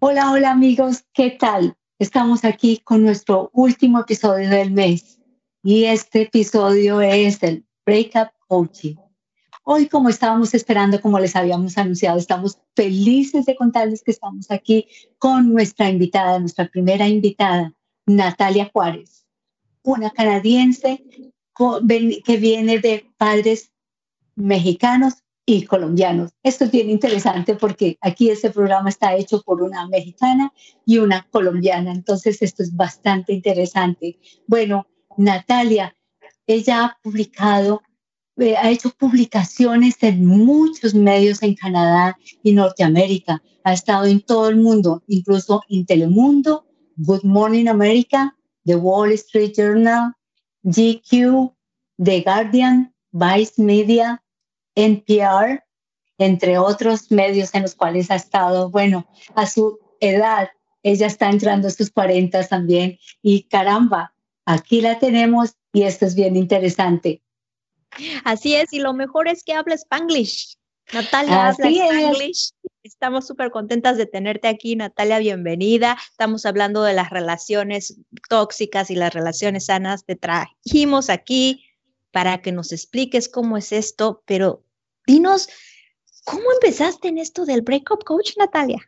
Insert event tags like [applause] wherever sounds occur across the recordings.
Hola, hola amigos, ¿qué tal? Estamos aquí con nuestro último episodio del mes y este episodio es el Breakup Coaching. Hoy, como estábamos esperando, como les habíamos anunciado, estamos felices de contarles que estamos aquí con nuestra invitada, nuestra primera invitada, Natalia Juárez, una canadiense que viene de padres mexicanos y colombianos. Esto es bien interesante porque aquí este programa está hecho por una mexicana y una colombiana, entonces esto es bastante interesante. Bueno, Natalia, ella ha publicado eh, ha hecho publicaciones en muchos medios en Canadá y Norteamérica. Ha estado en todo el mundo, incluso en Telemundo, Good Morning America, The Wall Street Journal, GQ, The Guardian, Vice Media, NPR, entre otros medios en los cuales ha estado. Bueno, a su edad, ella está entrando a sus 40 también. Y caramba, aquí la tenemos y esto es bien interesante. Así es, y lo mejor es que habla Spanglish. Natalia habla Spanglish. Estamos súper contentas de tenerte aquí, Natalia, bienvenida. Estamos hablando de las relaciones tóxicas y las relaciones sanas. Te trajimos aquí para que nos expliques cómo es esto, pero dinos, ¿cómo empezaste en esto del Breakup Coach, Natalia?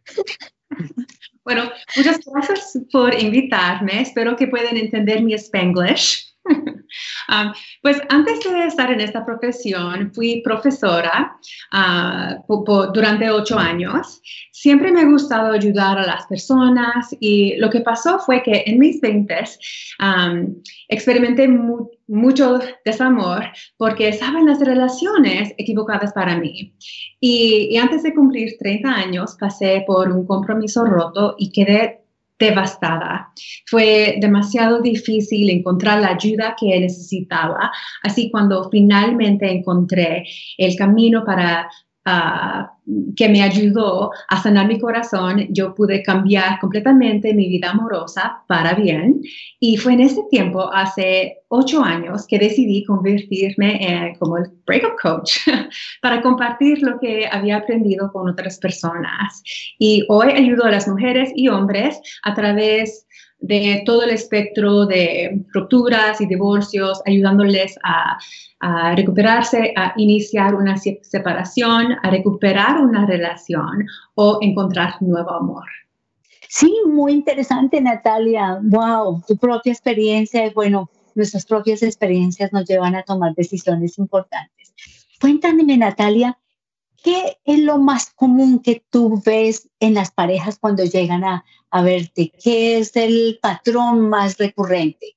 Bueno, muchas gracias por invitarme. Espero que puedan entender mi Spanglish. [laughs] Um, pues antes de estar en esta profesión, fui profesora uh, durante ocho años. Siempre me ha gustado ayudar a las personas y lo que pasó fue que en mis 20 um, experimenté mucho desamor porque estaban las relaciones equivocadas para mí. Y, y antes de cumplir 30 años pasé por un compromiso roto y quedé devastada. Fue demasiado difícil encontrar la ayuda que necesitaba. Así cuando finalmente encontré el camino para Ah, que me ayudó a sanar mi corazón, yo pude cambiar completamente mi vida amorosa para bien. Y fue en ese tiempo, hace ocho años, que decidí convertirme en, como el breakup coach [laughs] para compartir lo que había aprendido con otras personas. Y hoy ayudo a las mujeres y hombres a través de todo el espectro de rupturas y divorcios, ayudándoles a, recuperarse, a iniciar una separación, a recuperar una relación o encontrar nuevo amor. Sí, muy interesante, Natalia. Wow, tu propia experiencia y bueno, nuestras propias experiencias nos llevan a tomar decisiones importantes. Cuéntame, Natalia, ¿qué es lo más común que tú ves en las parejas cuando llegan a, verte? ¿Qué es el patrón más recurrente?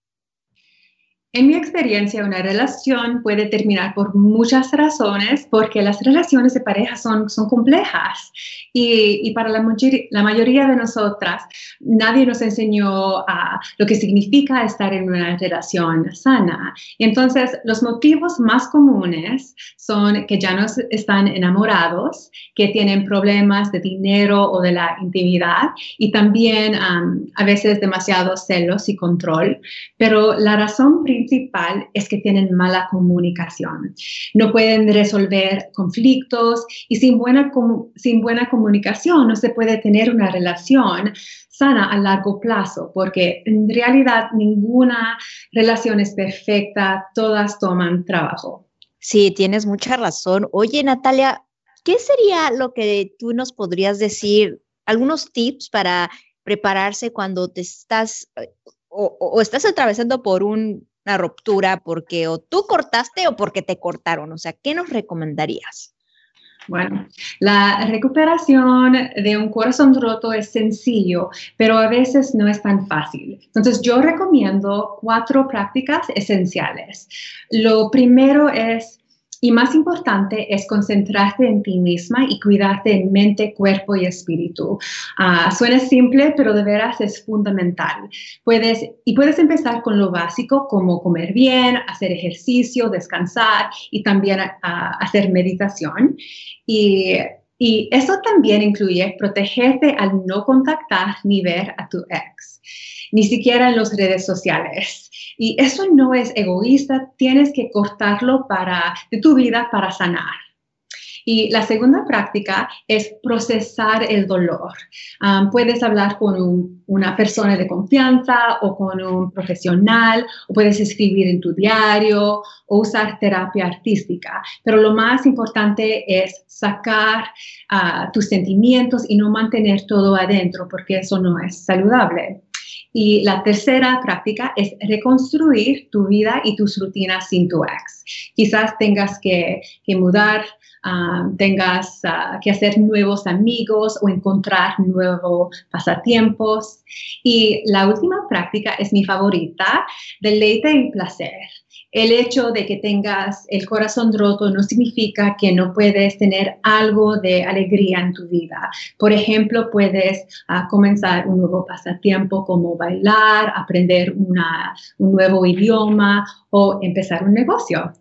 En mi experiencia, una relación puede terminar por muchas razones, porque las relaciones de pareja son, son complejas y, y para la, la, mayoría de nosotras nadie nos enseñó a lo que significa estar en una relación sana. Y entonces los motivos más comunes son que ya no están enamorados, que tienen problemas de dinero o de la intimidad y también a veces demasiados celos y control. Pero la razón principal principal es que tienen mala comunicación. No pueden resolver conflictos y sin buena, sin buena comunicación no se puede tener una relación sana a largo plazo, porque en realidad ninguna relación es perfecta, todas toman trabajo. Sí, tienes mucha razón. Oye, Natalia, ¿qué sería lo que tú nos podrías decir? Algunos tips para prepararse cuando te estás eh, o, estás atravesando por un una ruptura porque o tú cortaste o porque te cortaron? O sea, ¿qué nos recomendarías? Bueno, la recuperación de un corazón roto es sencillo, pero a veces no es tan fácil. Entonces, yo recomiendo cuatro prácticas esenciales. Lo primero es y más importante es concentrarte en ti misma y cuidarte en mente, cuerpo y espíritu. Ah, suena simple, pero de veras es fundamental. Puedes, y puedes empezar con lo básico como comer bien, hacer ejercicio, descansar y también ah, hacer meditación. Y y eso también incluye protegerte al no contactar ni ver a tu ex, ni siquiera en las redes sociales. Y eso no es egoísta, tienes que cortarlo para, de tu vida para sanar. Y la segunda práctica es procesar el dolor. Puedes hablar con una persona de confianza o con un profesional, o puedes escribir en tu diario o usar terapia artística. Pero lo más importante es sacar uh, tus sentimientos y no mantener todo adentro, porque eso no es saludable. Y la tercera práctica es reconstruir tu vida y tus rutinas sin tu ex. Quizás tengas que, mudar, ah, tengas ah, que hacer nuevos amigos o encontrar nuevos pasatiempos. Y la última práctica es mi favorita, deleite y placer el hecho de que tengas el corazón roto no significa que no puedes tener algo de alegría en tu vida. Por ejemplo, puedes ah, comenzar un nuevo pasatiempo como bailar, aprender una, un nuevo idioma o empezar un negocio.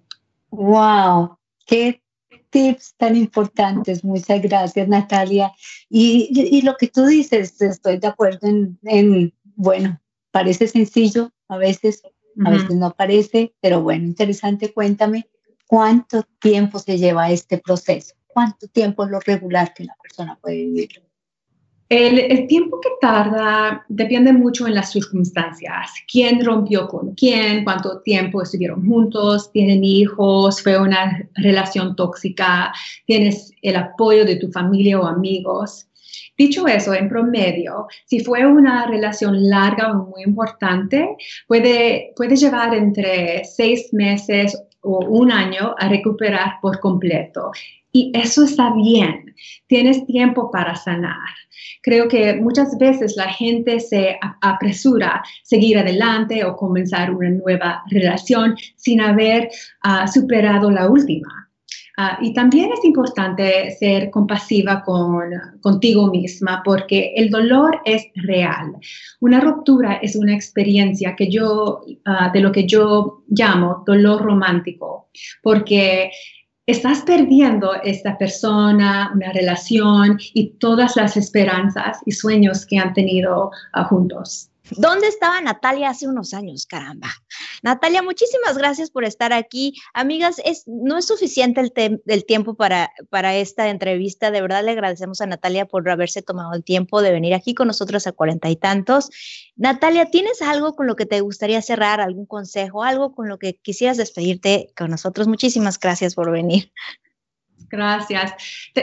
¡Wow! ¡Qué tips tan importantes! Muchas gracias, Natalia. Y, lo que tú dices, estoy de acuerdo en bueno, parece sencillo a veces, a veces no parece, pero bueno, interesante, cuéntame cuánto tiempo se lleva este proceso, cuánto tiempo es lo regular que la persona puede vivir. El, el, tiempo que tarda depende mucho en las circunstancias. ¿Quién rompió con quién? ¿Cuánto tiempo estuvieron juntos? ¿Tienen hijos? ¿Fue una relación tóxica? ¿Tienes el apoyo de tu familia o amigos? Dicho eso, en promedio, si fue una relación larga o muy importante, puede, puede llevar entre seis meses o un año a recuperar por completo. Y eso está bien. Tienes tiempo para sanar. Creo que muchas veces la gente se apresura a seguir adelante o comenzar una nueva relación sin haber ah, superado la última. Ah, y también es importante ser compasiva con, contigo misma porque el dolor es real. Una ruptura es una experiencia que yo, ah, de lo que yo llamo dolor romántico, porque estás perdiendo esta persona, una relación y todas las esperanzas y sueños que han tenido ah, juntos. ¿Dónde estaba Natalia hace unos años? Caramba. Natalia, muchísimas gracias por estar aquí. Amigas, es, no es suficiente el, tiempo para, para esta entrevista. De verdad le agradecemos a Natalia por haberse tomado el tiempo de venir aquí con nosotros a cuarenta y tantos. Natalia, ¿tienes algo con lo que te gustaría cerrar? ¿Algún consejo? ¿Algo con lo que quisieras despedirte con nosotros? Muchísimas gracias por venir. Gracias.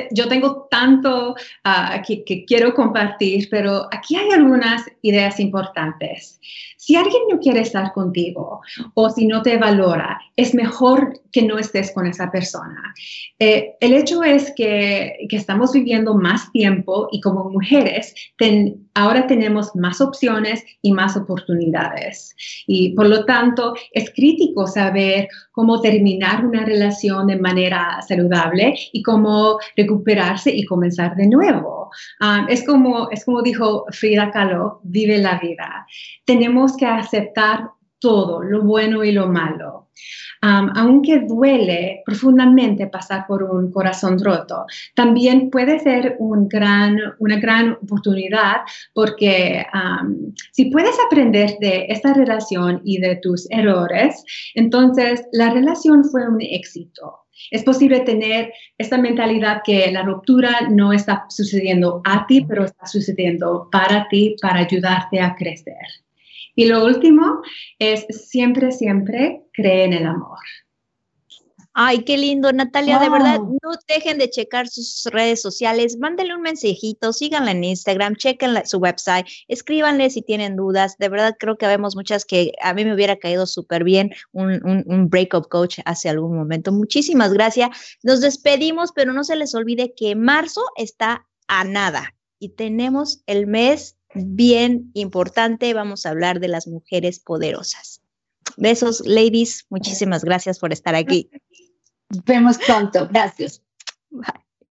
Yo tengo tanto ah, que, quiero compartir, pero aquí hay algunas ideas importantes. Si alguien no quiere estar contigo o si no te valora, es mejor que no estés con esa persona. Eh, el hecho es que, estamos viviendo más tiempo y como mujeres ahora tenemos más opciones y más oportunidades. Y por lo tanto, es crítico saber cómo terminar una relación de manera saludable y cómo recuperarse y comenzar de nuevo. Ah, es, como, es como dijo Frida Kahlo, vive la vida. Tenemos que aceptar todo, lo bueno y lo malo. aunque duele profundamente pasar por un corazón roto, también puede ser un gran, una gran oportunidad porque si puedes aprender de esta relación y de tus errores, entonces la relación fue un éxito. Es posible tener esta mentalidad que la ruptura no está sucediendo a ti, pero está sucediendo para ti, para ayudarte a crecer. Y lo último es siempre, siempre cree en el amor. Ay, qué lindo, Natalia, de verdad, no dejen de checar sus redes sociales, mándenle un mensajito, síganla en Instagram, chequen su website, escríbanle si tienen dudas, de verdad creo que vemos muchas que a mí me hubiera caído súper bien un, un, un breakup coach hace algún momento. Muchísimas gracias, nos despedimos, pero no se les olvide que marzo está a nada y tenemos el mes bien importante, vamos a hablar de las mujeres poderosas. Besos, ladies. Muchísimas gracias por estar aquí. Nos vemos pronto. Gracias. Bye.